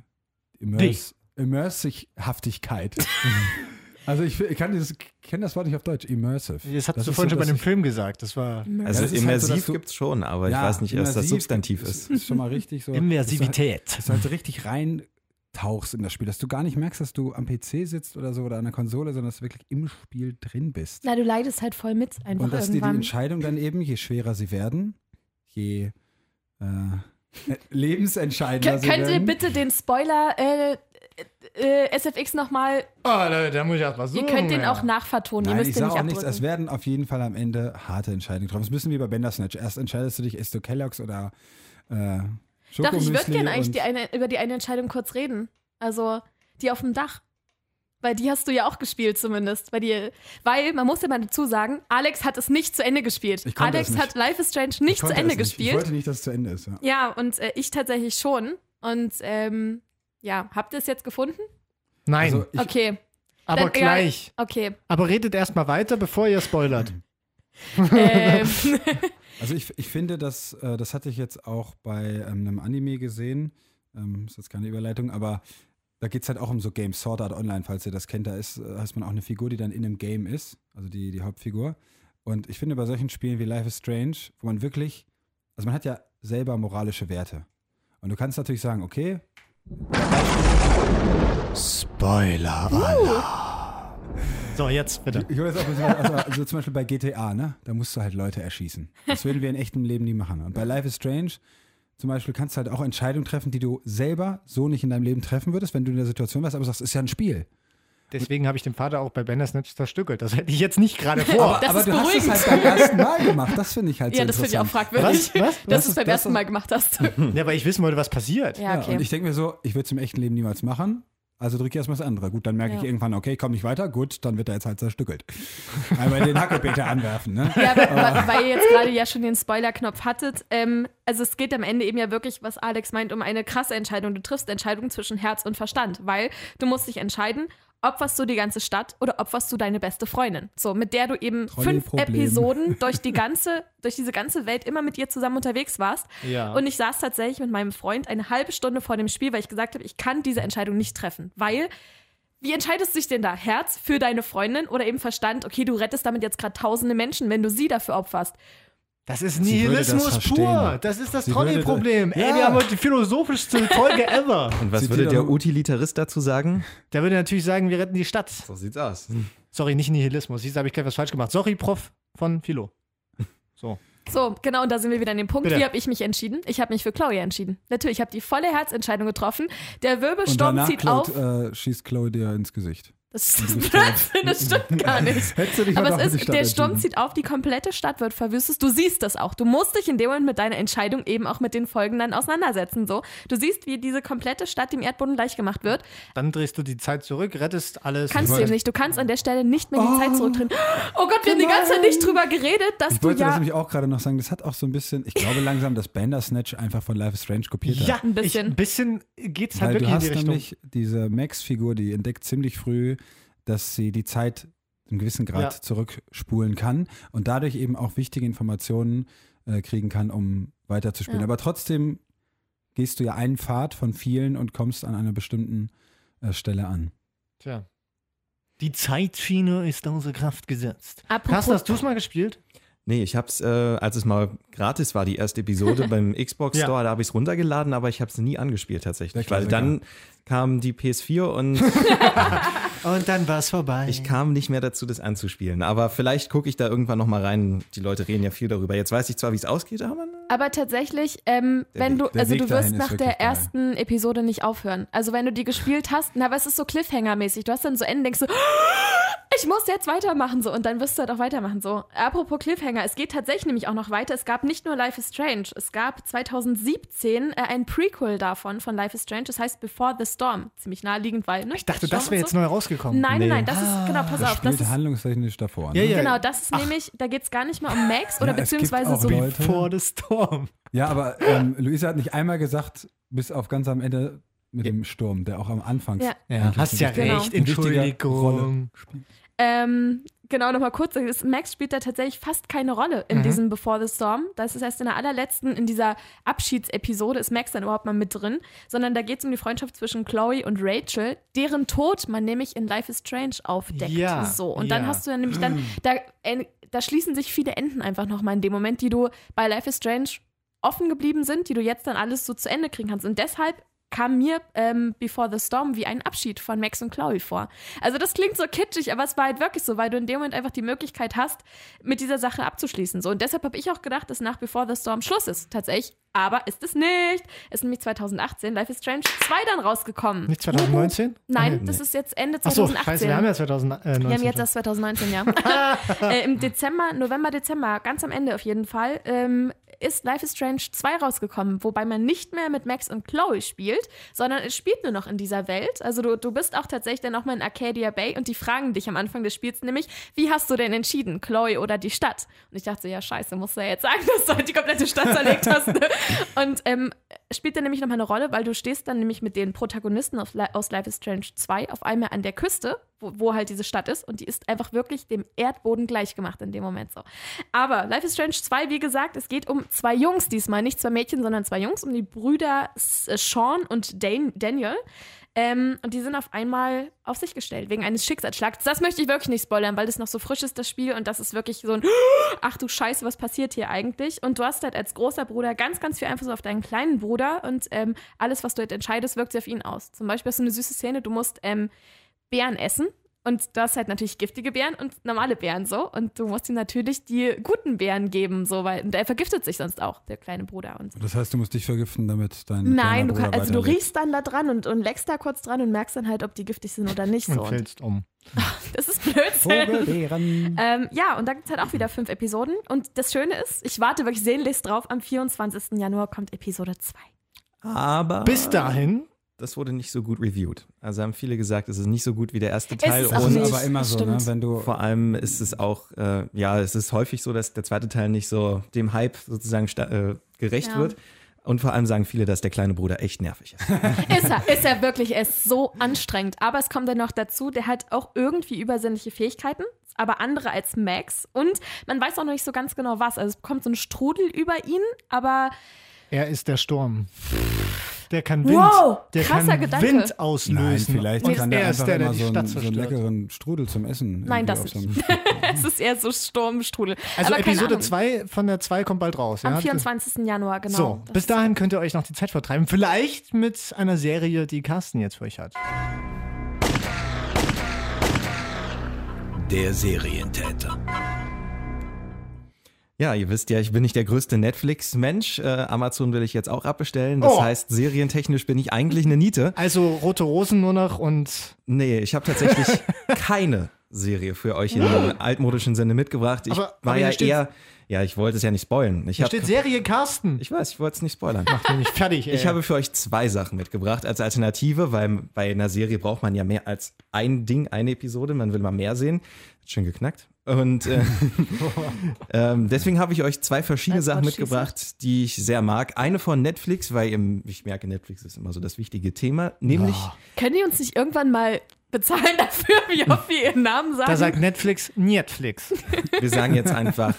Immers Immersive-Haftigkeit. also ich, ich kann dieses, ich kenne das Wort nicht auf Deutsch, Immersive. Das hast Das du vorhin so, schon bei dass dem ich- Film gesagt. Das war Also Ja, das ist halt so, immersiv dass du- gibt's schon, aber ich Ja, weiß nicht, was das immersiv Substantiv ist, ist. ist schon mal richtig so. Immersivität. Dass du halt so richtig reintauchst in das Spiel, dass du gar nicht merkst, dass du am PC sitzt oder so oder an der Konsole, sondern dass du wirklich im Spiel drin bist. Na, du leidest halt voll mit einfach Und dass dir die irgendwann. Entscheidungen dann eben, je schwerer sie werden, je äh, lebensentscheidender Kön sie könnt ihr werden. bitte den Spoiler äh, äh, SFX nochmal, Oh, da, da muss ich erst mal so. ihr könnt den auch nachvertonen, ihr Nein, müsst ich den nicht auch nichts. Es abdrücken. werden auf jeden Fall am Ende harte Entscheidungen getroffen. Es müssen wie bei Bandersnatch. Erst entscheidest du dich, isst du Kellogg's oder äh, Doch, ich würde gerne eigentlich die eine, über die eine Entscheidung kurz reden. Also die auf dem Dach. Weil die hast du ja auch gespielt zumindest. Bei dir, weil, man muss ja mal dazu sagen, Alex hat es nicht zu Ende gespielt. Ich Alex es nicht. hat Life is Strange Ich nicht zu Ende nicht. Ich gespielt. wollte nicht, dass es zu Ende ist. Ja. Ja, und äh, ich tatsächlich schon. Und ähm, ja, habt ihr es jetzt gefunden? Nein, Also ich, Okay. aber Dann- gleich. Ja, okay. Aber redet erst mal weiter, bevor ihr spoilert. ähm, Also ich, ich finde, dass, äh, das hatte ich jetzt auch bei ähm, einem Anime gesehen. Ähm, ist jetzt keine Überleitung, aber da geht es halt auch um so Games. Sword Art Online, falls ihr das kennt, da ist, äh, heißt man auch eine Figur, die dann in einem Game ist, also die, die Hauptfigur. Und ich finde bei solchen Spielen wie Life is Strange, wo man wirklich, also man hat ja selber moralische Werte. Und du kannst natürlich sagen, okay, Spoiler. Alarm. So, jetzt bitte. Ich würde jetzt auch also, also zum Beispiel bei GTA, ne? Da musst du halt Leute erschießen. Das würden wir in echtem Leben nie machen. Und bei Life is Strange zum Beispiel kannst du halt auch Entscheidungen treffen, die du selber so nicht in deinem Leben treffen würdest, wenn du in der Situation wärst, aber sagst, ist ja ein Spiel. Deswegen habe ich den Vater auch bei Bandersnatch zerstückelt. Das hätte ich jetzt nicht gerade vor. Das aber ist du hast es beruhigend. halt beim ersten Mal gemacht. Das finde ich halt Ja, so das finde ich auch fragwürdig, Was? Was? dass du es ist beim das? ersten Mal gemacht hast. Ja, weil ich wissen wollte, was passiert. Ja, Ja, okay. und ich denke mir so, ich würde es im echten Leben niemals machen. Also drücke ich erstmal das andere. Gut, dann merke ich Ja. irgendwann, okay, komm nicht weiter. Gut, dann wird er jetzt halt zerstückelt. Einmal den Hackebeter anwerfen, ne? Ja, weil, weil- weil ihr jetzt gerade ja schon den Spoiler-Knopf hattet. Ähm, also es geht am Ende eben ja wirklich, was Alex meint, um eine krasse Entscheidung. Du triffst Entscheidungen zwischen Herz und Verstand, weil du musst dich entscheiden, opferst du die ganze Stadt oder opferst du deine beste Freundin. So, mit der du eben fünf. Episoden durch die ganze, durch diese ganze Welt immer mit ihr zusammen unterwegs warst. Ja. Und ich saß tatsächlich mit meinem Freund eine halbe Stunde vor dem Spiel, weil ich gesagt habe, ich kann diese Entscheidung nicht treffen, weil wie entscheidest du dich denn da? Herz für deine Freundin oder eben Verstand? Okay, du rettest damit jetzt gerade tausende Menschen, wenn du sie dafür opferst. Das ist das Nihilismus verstehen. pur. Das ist das Trolley-Problem. da- Ey, Ja. wir haben heute die philosophischste Folge ever. Und was Zitiert würde der Utilitarist dazu sagen? Der würde natürlich sagen, wir retten die Stadt. So sieht's aus. Sorry, nicht Nihilismus. Siehst du, habe ich gleich was falsch gemacht. Sorry, Prof von Philo. So. So, genau, und da sind wir wieder an dem Punkt. Bitte. Wie habe ich mich entschieden? Ich habe mich für Chloe entschieden. Natürlich, ich habe die volle Herzentscheidung getroffen. Der Und Wirbelsturm danach zieht klaut, auf. äh, schießt Chloe dir ins Gesicht. Das ist Blödsinn, das stimmt gar nicht. Du dich Aber es ist, der Sturm entschieden. zieht auf, die komplette Stadt wird verwüstet. Du siehst das auch. Du musst dich in dem Moment mit deiner Entscheidung eben auch mit den Folgen dann auseinandersetzen. So. Du siehst, wie diese komplette Stadt dem Erdboden gleich gemacht wird. Dann drehst du die Zeit zurück, rettest alles. Kannst du eben nicht. Du kannst an der Stelle nicht mehr die Zeit zurückdrehen. Oh Gott, wir haben die ganze Zeit nicht drüber geredet, dass Ich du wollte das ja. nämlich auch gerade noch sagen, das hat auch so ein bisschen, ich glaube langsam, dass Bandersnatch einfach von Life is Strange kopiert hat. ja, Ein bisschen. Ich, ein bisschen geht's halt Weil du wirklich in hast die Richtung. nämlich diese Max-Figur, die entdeckt ziemlich früh, dass sie die Zeit in gewissem Grad Ja. zurückspulen kann und dadurch eben auch wichtige Informationen äh, kriegen kann, um weiterzuspielen. Ja. Aber trotzdem gehst du ja einen Pfad von vielen und kommst an einer bestimmten äh, Stelle an. Tja. Die Zeitschiene ist außer Kraft gesetzt. Apropos- hast du es mal gespielt? Nee, ich hab's, äh, als es mal gratis war, die erste Episode beim Xbox Ja. Store, da habe ich es runtergeladen, aber ich habe es nie angespielt tatsächlich. Weil dann kam die PS4 und Und dann war es vorbei. ich kam nicht mehr dazu, das anzuspielen. Aber vielleicht gucke ich da irgendwann noch mal rein. Die Leute reden ja viel darüber. Jetzt weiß ich zwar, wie es ausgeht, aber Aber tatsächlich, ähm, wenn Weg- du, also Weg du wirst nach der geil. ersten Episode nicht aufhören. Also wenn du die gespielt hast, na, aber es ist so Cliffhanger-mäßig. Du hast dann so Ende, denkst du, ich muss jetzt weitermachen so und dann wirst du halt auch weitermachen so. Apropos Cliffhanger, es geht tatsächlich nämlich auch noch weiter. Es gab nicht nur Life is Strange, es gab 2017 äh, ein Prequel davon von Life is Strange, das heißt Before the Storm. Ziemlich naheliegend, weil, ne? ich dachte, das wäre und jetzt so. neu rausgekommen. Nein, Nee. nein, nein, das ist, genau, pass Das auf, das ist, handlungstechnisch davor. Ne? Ja, ja. genau, das ist nämlich, da geht es gar nicht mehr um Max oder Ja, es gibt beziehungsweise auch so Leute- Before the Storm. Ja, aber ähm, Luisa hat nicht einmal gesagt, bis auf ganz am Ende mit dem Sturm, der auch am Anfang. Ja. Ja, hast ja Genau. recht. wichtige Entschuldigung. Ähm, genau, nochmal kurz. Max spielt da tatsächlich fast keine Rolle in Mhm. diesem Before the Storm. Das ist erst in der allerletzten, in dieser Abschiedsepisode ist Max dann überhaupt mal mit drin, sondern da geht es um die Freundschaft zwischen Chloe und Rachel, deren Tod man nämlich in Life is Strange aufdeckt. Ja, so. Und dann ja. hast du dann nämlich dann, da, äh, da schließen sich viele Enden einfach nochmal in dem Moment, die du bei Life is Strange offen geblieben sind, die du jetzt dann alles so zu Ende kriegen kannst. Und deshalb kam mir ähm, Before the Storm wie ein Abschied von Max und Chloe vor. Also das klingt so kitschig, aber es war halt wirklich so, weil du in dem Moment einfach die Möglichkeit hast, mit dieser Sache abzuschließen. So. Und deshalb habe ich auch gedacht, dass nach Before the Storm Schluss ist, tatsächlich. Aber ist es nicht. Es ist nämlich 2018 Life is Strange 2 dann rausgekommen. Nicht 2019? Nein, das ist jetzt Ende Achso, 2018. scheiße, wir haben ja 2019. Wir haben jetzt das 2019, ja. äh, Im Dezember, November, Dezember, ganz am Ende auf jeden Fall, ähm, ist Life is Strange 2 rausgekommen, wobei man nicht mehr mit Max und Chloe spielt, sondern es spielt nur noch in dieser Welt. Also du, du bist auch tatsächlich dann nochmal in Arcadia Bay und die fragen dich am Anfang des Spiels nämlich, wie hast du denn entschieden, Chloe oder die Stadt? Und ich dachte so, ja scheiße, musst du ja jetzt sagen, dass du halt die komplette Stadt zerlegt hast. Ne? Und ähm, spielt dann nämlich nochmal eine Rolle, weil du stehst dann nämlich mit den Protagonisten aus, aus Life is Strange 2 auf einmal an der Küste, wo, wo halt diese Stadt ist und die ist einfach wirklich dem Erdboden gleichgemacht in dem Moment so. Aber Life is Strange 2, wie gesagt, es geht um zwei Jungs diesmal, nicht zwei Mädchen, sondern zwei Jungs, um die Brüder äh, Sean und Dan Daniel. Ähm, und die sind auf einmal auf sich gestellt, wegen eines Schicksalsschlags. Das möchte ich wirklich nicht spoilern, weil das noch so frisch ist, das Spiel. Und das ist wirklich so ein, ach du Scheiße, was passiert hier eigentlich? Und du hast halt als großer Bruder ganz, ganz viel Einfluss auf deinen kleinen Bruder. Und ähm, alles, was du halt entscheidest, wirkt sich auf ihn aus. Zum Beispiel hast du eine süße Szene, du musst ähm, Beeren essen. Und du hast halt natürlich giftige Beeren und normale Beeren so. Und du musst ihm natürlich die guten Beeren geben, so, weil und er vergiftet sich sonst auch, der kleine Bruder. Und Das heißt, du musst dich vergiften, damit dein Nein, du, Bruder kann, also du riechst dann da dran und, und leckst da kurz dran und merkst dann halt, ob die giftig sind oder nicht. So. Und fällst um. das ist Blödsinn. Ähm, ja, und da gibt es halt auch wieder fünf Episoden. Und das Schöne ist, ich warte wirklich sehnlichst drauf, am 24. Januar kommt Episode 2. Aber Bis dahin, das wurde nicht so gut reviewed. Also haben viele gesagt, es ist nicht so gut wie der erste Teil. ist auch Das und ist nicht. aber immer so, ne? wenn du vor allem ist es auch, äh, ja, es ist häufig so, dass der zweite Teil nicht so dem Hype sozusagen äh, gerecht Ja. wird. Und vor allem sagen viele, dass der kleine Bruder echt nervig ist. Ist er, ist er wirklich, er ist so anstrengend. Aber es kommt dann noch dazu, der hat auch irgendwie übersinnliche Fähigkeiten, aber andere als Max. Und man weiß auch noch nicht so ganz genau was. Also es kommt so ein Strudel über ihn, aber er ist der Sturm. Der kann Wind, Wow, der kann Gedanke. Wind auslösen. Nein, vielleicht und kann er der ist einfach der, der immer die so einen, Stadt so einen zerstört. leckeren Strudel zum Essen. Nein, das nicht. seinem- es ist eher so Sturmstrudel. Also aber Episode Ahnung. 2 von der 2 kommt bald raus. Am ja? 24. Januar, genau. So, bis dahin könnt ihr euch noch die Zeit vertreiben. Vielleicht mit einer Serie, die Carsten jetzt für euch hat. Der Serientäter. Ja, ihr wisst ja, ich bin nicht der größte Netflix-Mensch. Äh, Amazon will ich jetzt auch abbestellen. Das Oh. heißt, serientechnisch bin ich eigentlich eine Niete. Also Rote Rosen nur noch und Nee, ich habe tatsächlich keine Serie für euch in einem altmodischen Sinne mitgebracht. Ich Aber- war aber ja eher, ja, ich wollte es ja nicht spoilen. Ich, hier hab, steht Serie Carsten. ich weiß, ich wollte es nicht spoilern. Macht mich fertig. Ey. Ich habe für euch zwei Sachen mitgebracht als Alternative, weil bei einer Serie braucht man ja mehr als ein Ding, eine Episode. Man will mal mehr sehen. Hat schön geknackt. Und äh, ähm, deswegen habe ich euch zwei verschiedene That's Sachen mitgebracht, die ich sehr mag. Eine von Netflix, weil im, ich merke, Netflix ist immer so das wichtige Thema, nämlich Können die uns nicht irgendwann mal bezahlen dafür, wie oft wir ihren Namen sagen? da sagt Netflix Netflix. wir sagen jetzt einfach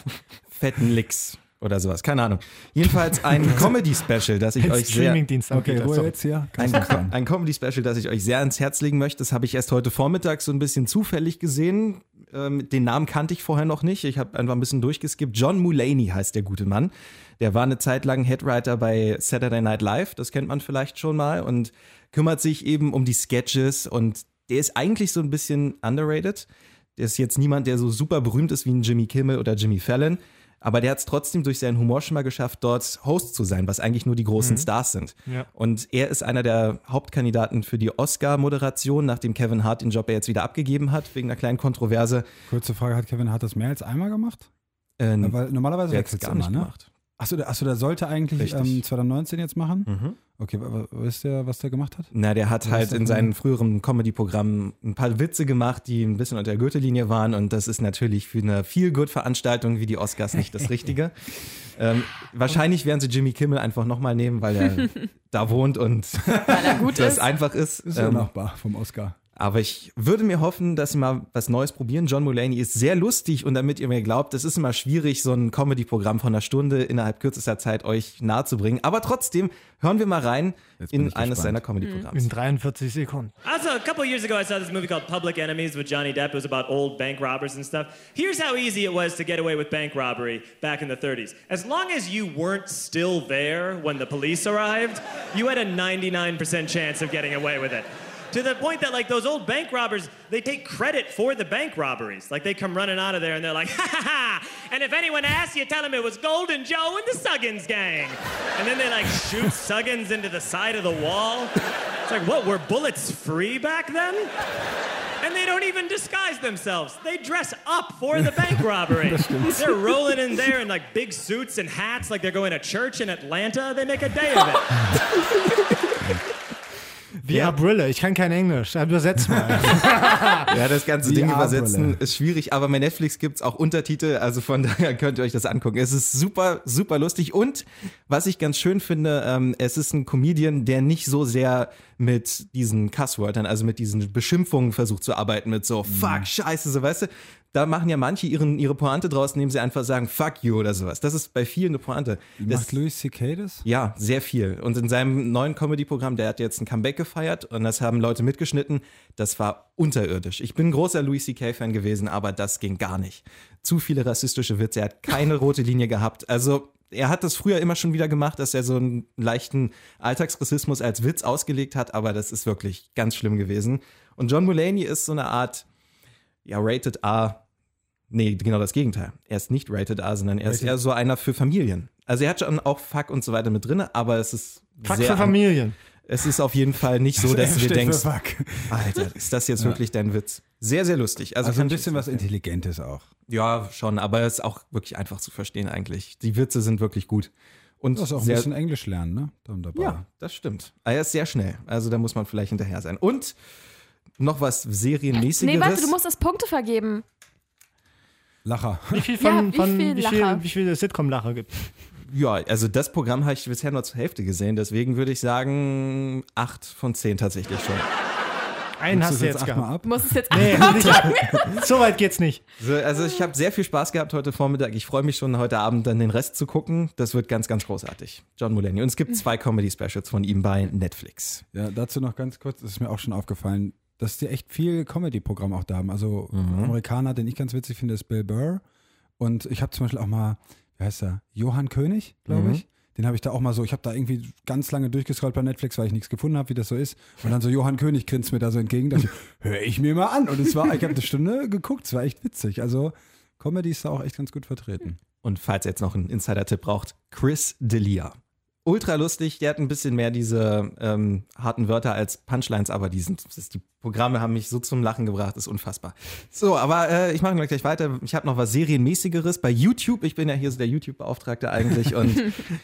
fetten Licks oder sowas, keine Ahnung. Jedenfalls ein Comedy-Special, das ich Ein euch sehr Streamingdienst Okay, Ruhe jetzt hier. Ein, ein Comedy-Special, das ich euch sehr ans Herz legen möchte. Das habe ich erst heute Vormittag so ein bisschen zufällig gesehen. Ähm, den Namen kannte ich vorher noch nicht. Ich habe einfach ein bisschen durchgeskippt. John Mulaney heißt der gute Mann. Der war eine Zeit lang Headwriter bei Saturday Night Live. Das kennt man vielleicht schon mal. Und kümmert sich eben um die Sketches. Und der ist eigentlich so ein bisschen underrated. Der ist jetzt niemand, der so super berühmt ist wie ein Jimmy Kimmel oder Jimmy Fallon. Aber der hat es trotzdem durch seinen Humor schon mal geschafft, dort Host zu sein, was eigentlich nur die großen Stars sind. Ja. Und er ist einer der Hauptkandidaten für die Oscar-Moderation, nachdem Kevin Hart den Job ja jetzt wieder abgegeben hat, wegen einer kleinen Kontroverse. Kurze Frage, hat Kevin Hart das mehr als einmal gemacht? Äh, Ja, weil normalerweise wechselt es gar immer, nicht ne? gemacht. Achso, der, achso, der sollte eigentlich Richtig. ähm, 2019 jetzt machen? Mhm. Okay, wisst ihr, was der gemacht hat? Na, der hat Was halt in seinen früheren Comedy-Programmen ein paar Witze gemacht, die ein bisschen unter der Gürtellinie waren und das ist natürlich für eine Feel-Good-Veranstaltung wie die Oscars nicht das Richtige. ähm, wahrscheinlich werden sie Jimmy Kimmel einfach nochmal nehmen, weil er da wohnt und weil er gut das ist. einfach ist. Ist ja Ähm, Nachbar vom Oscar. Aber ich würde mir hoffen, dass sie mal was Neues probieren. John Mulaney ist sehr lustig und damit ihr mir glaubt, es ist immer schwierig, so ein Comedy-Programm von einer Stunde innerhalb kürzester Zeit euch nahezubringen. Aber trotzdem hören wir mal rein in eines gespannt. seiner Comedy-Programms. In 43 Sekunden. Also, a couple years ago, I saw this movie called Public Enemies with Johnny Depp. It was about old bank robbers and stuff. Here's how easy it was to get away with bank robbery back in the 30s. As long as you weren't still there when the police arrived, you had a 99% chance of getting away with it. To the point that, like, those old bank robbers, they take credit for the bank robberies. Like, they come running out of there and they're like, ha ha ha! And if anyone asks you, tell them it was Golden Joe and the Suggins gang. And then they, like, shoot Suggins into the side of the wall. It's like, what, were bullets free back then? And they don't even disguise themselves. They dress up for the bank robbery. they're rolling in there in like big suits and hats like they're going to church in Atlanta. They make a day of it. Wie Ja. Abrille, ich kann kein Englisch. Übersetzt mal. Ja, das ganze Ding übersetzen ist schwierig, aber bei Netflix gibt's auch Untertitel, also von daher könnt ihr euch das angucken. Es ist super, super lustig und was ich ganz schön finde, ähm, es ist ein Comedian, der nicht so sehr mit diesen Cusswörtern, also mit diesen Beschimpfungen versucht zu arbeiten, mit so fuck, scheiße, so weißt du. Da machen ja manche ihren, ihre Pointe draus, indem sie einfach sagen fuck you oder sowas. Das ist bei vielen eine Pointe. Das, Macht Louis C.K. das? ja, sehr viel. Und in seinem neuen Comedy-Programm, der hat jetzt ein Comeback gefeiert und das haben Leute mitgeschnitten. Das war unterirdisch. Ich bin ein großer Louis C.K.-Fan gewesen, aber das ging gar nicht. Zu viele rassistische Witze. Er hat keine rote Linie gehabt. Also, er hat das früher immer schon wieder gemacht, dass er so einen leichten Alltagsrassismus als Witz ausgelegt hat, aber das ist wirklich ganz schlimm gewesen. Und John Mulaney ist so eine Art, ja, Rated R. Nee, genau das Gegenteil. Er ist nicht Rated R, sondern er ist eher so einer für Familien. Also er hat schon auch Fuck und so weiter mit drin, aber es ist Fuck sehr für Familien. es ist auf jeden Fall nicht so, dass du dir denkst, Fuck. Alter, ist das jetzt wirklich dein Witz? Sehr, sehr lustig. Also, Also ein bisschen was. Intelligentes auch. Ja, schon, aber es ist auch wirklich einfach zu verstehen eigentlich. Die Witze sind wirklich gut. Und Du hast auch ein sehr, bisschen Englisch lernen, ne? Dann dabei. ja, das stimmt. Aber er ist sehr schnell. Also da muss man vielleicht hinterher sein. Und noch was serienmäßigeres. Nee, warte, du musst das Punkte vergeben. Lacher. Wie viel von, Ja, wie von viel wie viel, wie viele Sitcom-Lacher gibt ja, also das Programm habe ich bisher nur zur Hälfte gesehen. Deswegen würde ich sagen, acht von zehn tatsächlich schon. Einen hast du jetzt gehabt. ab? Du musst es jetzt Nee, nicht, so weit geht's nicht. So, also ich habe sehr viel Spaß gehabt heute Vormittag. Ich freue mich schon heute Abend dann den Rest zu gucken. Das wird ganz, ganz großartig. John Mulaney. Und es gibt zwei Comedy-Specials von ihm bei Netflix. Ja, dazu noch ganz kurz, das ist mir auch schon aufgefallen, dass die echt viel Comedy-Programm auch da haben. Also Mhm. ein Amerikaner, den ich ganz witzig finde, ist Bill Burr. Und ich habe zum Beispiel auch mal, wie heißt er, Johann König, glaube Mhm. ich. Den habe ich da auch mal so, ich habe da irgendwie ganz lange durchgescrollt bei Netflix, weil ich nichts gefunden habe, wie das so ist. Und dann so Johann König grinst mir da so entgegen, dachte ich, höre ich mir mal an. Und es war, ich habe eine Stunde geguckt, es war echt witzig. Also Comedy ist da auch echt ganz gut vertreten. Und falls ihr jetzt noch einen Insider-Tipp braucht, Chris D'Elia. Ultra lustig, der hat ein bisschen mehr diese ähm, harten Wörter als Punchlines, aber die, sind, das ist, die Programme haben mich so zum Lachen gebracht, ist unfassbar. So, aber äh, ich mache gleich weiter. Ich habe noch was Serienmäßigeres bei YouTube. Ich bin ja hier so der YouTube-Beauftragte eigentlich und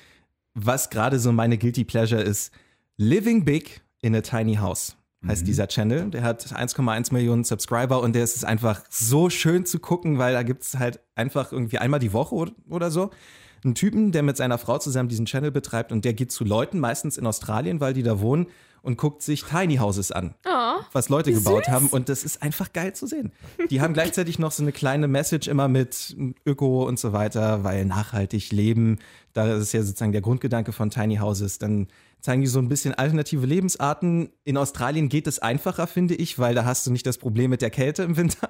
was gerade so meine Guilty Pleasure ist, Living Big in a Tiny House heißt dieser Channel. Der hat 1,1 Millionen Subscriber und der ist einfach so schön zu gucken, weil da gibt es halt einfach irgendwie einmal die Woche oder so einen Typen, der mit seiner Frau zusammen diesen Channel betreibt und der geht zu Leuten, meistens in Australien, weil die da wohnen und guckt sich Tiny Houses an, Oh, was Leute gebaut haben und das ist einfach geil zu sehen. Die haben gleichzeitig noch so eine kleine Message immer mit Öko und so weiter, weil nachhaltig leben, da ist ja sozusagen der Grundgedanke von Tiny Houses, dann zeigen die so ein bisschen alternative Lebensarten. In Australien geht es einfacher, finde ich, weil da hast du nicht das Problem mit der Kälte im Winter.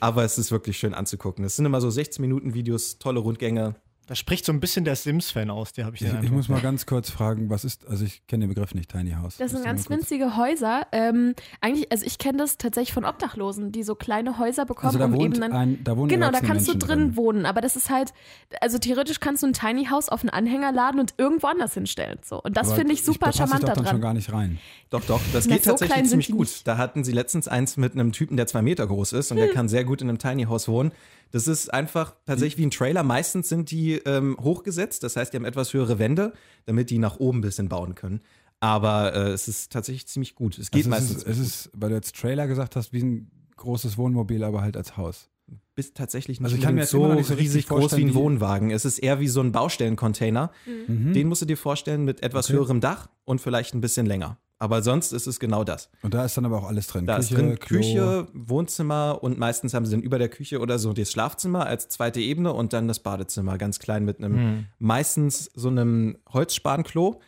Aber es ist wirklich schön anzugucken. Es sind immer so 16 Minuten Videos, tolle Rundgänge. Da spricht so ein bisschen der Sims-Fan aus, der habe ich Ich, den ich muss mal ganz kurz fragen, was ist, also ich kenne den Begriff nicht, Tiny House. Das sind ganz winzige Häuser. Ähm, eigentlich, also ich kenne das tatsächlich von Obdachlosen, die so kleine Häuser bekommen, Also da um wohnt eben dann. ein, da wohnen Genau, da kannst du Menschen drin, wohnen, aber das ist halt, also theoretisch kannst du ein Tiny House auf einen Anhänger laden und irgendwo anders hinstellen. So. Und das finde ich super da passe charmant ich doch dann schon daran. gar nicht rein. Doch, doch, das Na, geht so tatsächlich ziemlich gut. nicht. Da hatten sie letztens eins mit einem Typen, der zwei Meter groß ist und der kann sehr gut in einem Tiny House wohnen. Das ist einfach tatsächlich wie ein Trailer. Meistens sind die ähm, hochgesetzt, das heißt, die haben etwas höhere Wände, damit die nach oben ein bisschen bauen können. Aber äh, es ist tatsächlich ziemlich gut. Es geht also meistens es ist, es ist, weil du jetzt Trailer gesagt hast, wie ein großes Wohnmobil, aber halt als Haus. bis tatsächlich nicht, Also ich kann mir so noch nicht so riesig groß wie ein Wohnwagen. Es ist eher wie so ein Baustellencontainer. Mhm. Den musst du dir vorstellen mit etwas Okay. höherem Dach und vielleicht ein bisschen länger. Aber sonst ist es genau das. Und da ist dann aber auch alles drin. Da Küche, ist drin Klo. Küche, Wohnzimmer und meistens haben sie dann über der Küche oder so das Schlafzimmer als zweite Ebene und dann das Badezimmer, ganz klein mit einem Hm. meistens so einem Holzspanklo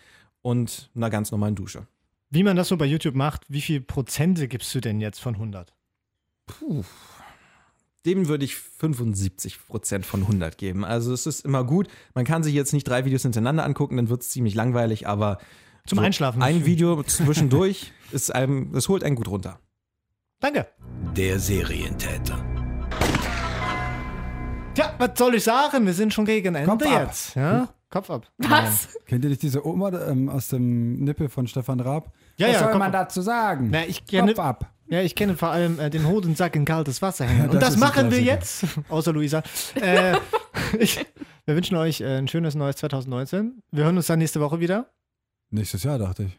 und einer ganz normalen Dusche. Wie man das so bei YouTube macht, wie viel Prozente gibst du denn jetzt von 100? Dem würde ich 75 Prozent von 100 geben. Also es ist immer gut. Man kann sich jetzt nicht drei Videos hintereinander angucken, dann wird es ziemlich langweilig, aber Zum Einschlafen. ein Video zwischendurch ist einem, es holt einen gut runter. Danke. Der Serientäter. Tja, was soll ich sagen? Wir sind schon gegen Ende Kopf ab. jetzt. Ja? Kopf ab. Was? Kennt ihr nicht diese Oma ähm, aus dem Nippel von Stefan Raab? Ja, Was ja, soll Kopf man ab. dazu sagen? Na, ich kenne, Kopf ab. ja, ich kenne vor allem äh, den Hodensack in kaltes Wasser hängen. Ja, Und das das machen wir jetzt, außer Luisa. Äh, ich, wir wünschen euch äh, ein schönes neues 2019. Wir hören uns dann nächste Woche wieder. Nächstes Jahr, dachte ich.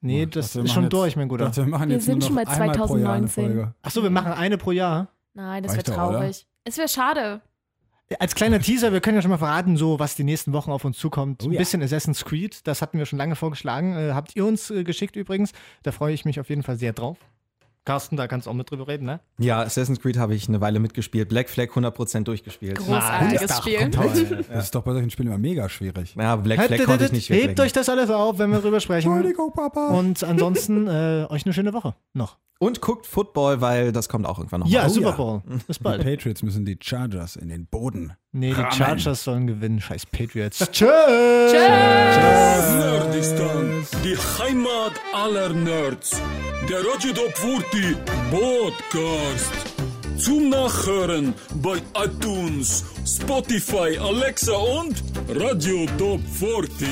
Nee, Ich das dachte, ist schon jetzt- durch, mein Guter. Dachte, wir machen Wir jetzt sind nur schon bei einmal pro Jahr eine 2019. Folge. Achso, wir machen eine pro Jahr. Nein, das wäre doch, oder? traurig. Es wäre schade. Als kleiner Teaser, wir können ja schon mal verraten, so was die nächsten Wochen auf uns zukommt. Oh Ein ja. bisschen Assassin's Creed, das hatten wir schon lange vorgeschlagen. Äh, habt ihr uns äh, geschickt übrigens. Da freue ich mich auf jeden Fall sehr drauf. Carsten, da kannst du auch mit drüber reden, ne? Ja, Assassin's Creed habe ich eine Weile mitgespielt. Black Flag 100% durchgespielt. Großartiges Ach, Spiel. Das ist doch bei solchen Spielen immer mega schwierig. Ja, Black Flag konnte ich nicht Hebt euch das alles auf, wenn wir drüber sprechen. Entschuldigung, Papa. Und ansonsten äh, euch eine schöne Woche noch. Und guckt Football, weil das kommt auch irgendwann noch. Ja, mal. Super ja. Bowl. Bis Die bald. Patriots müssen die Chargers in den Boden. Nee, die Rammen. Chargers sollen gewinnen. Scheiß Patriots. Nerdistan, die Heimat aller Nerds. Der Radio Top 40 Podcast. Zum Nachhören bei iTunes, Spotify, Alexa und Radio Top 40.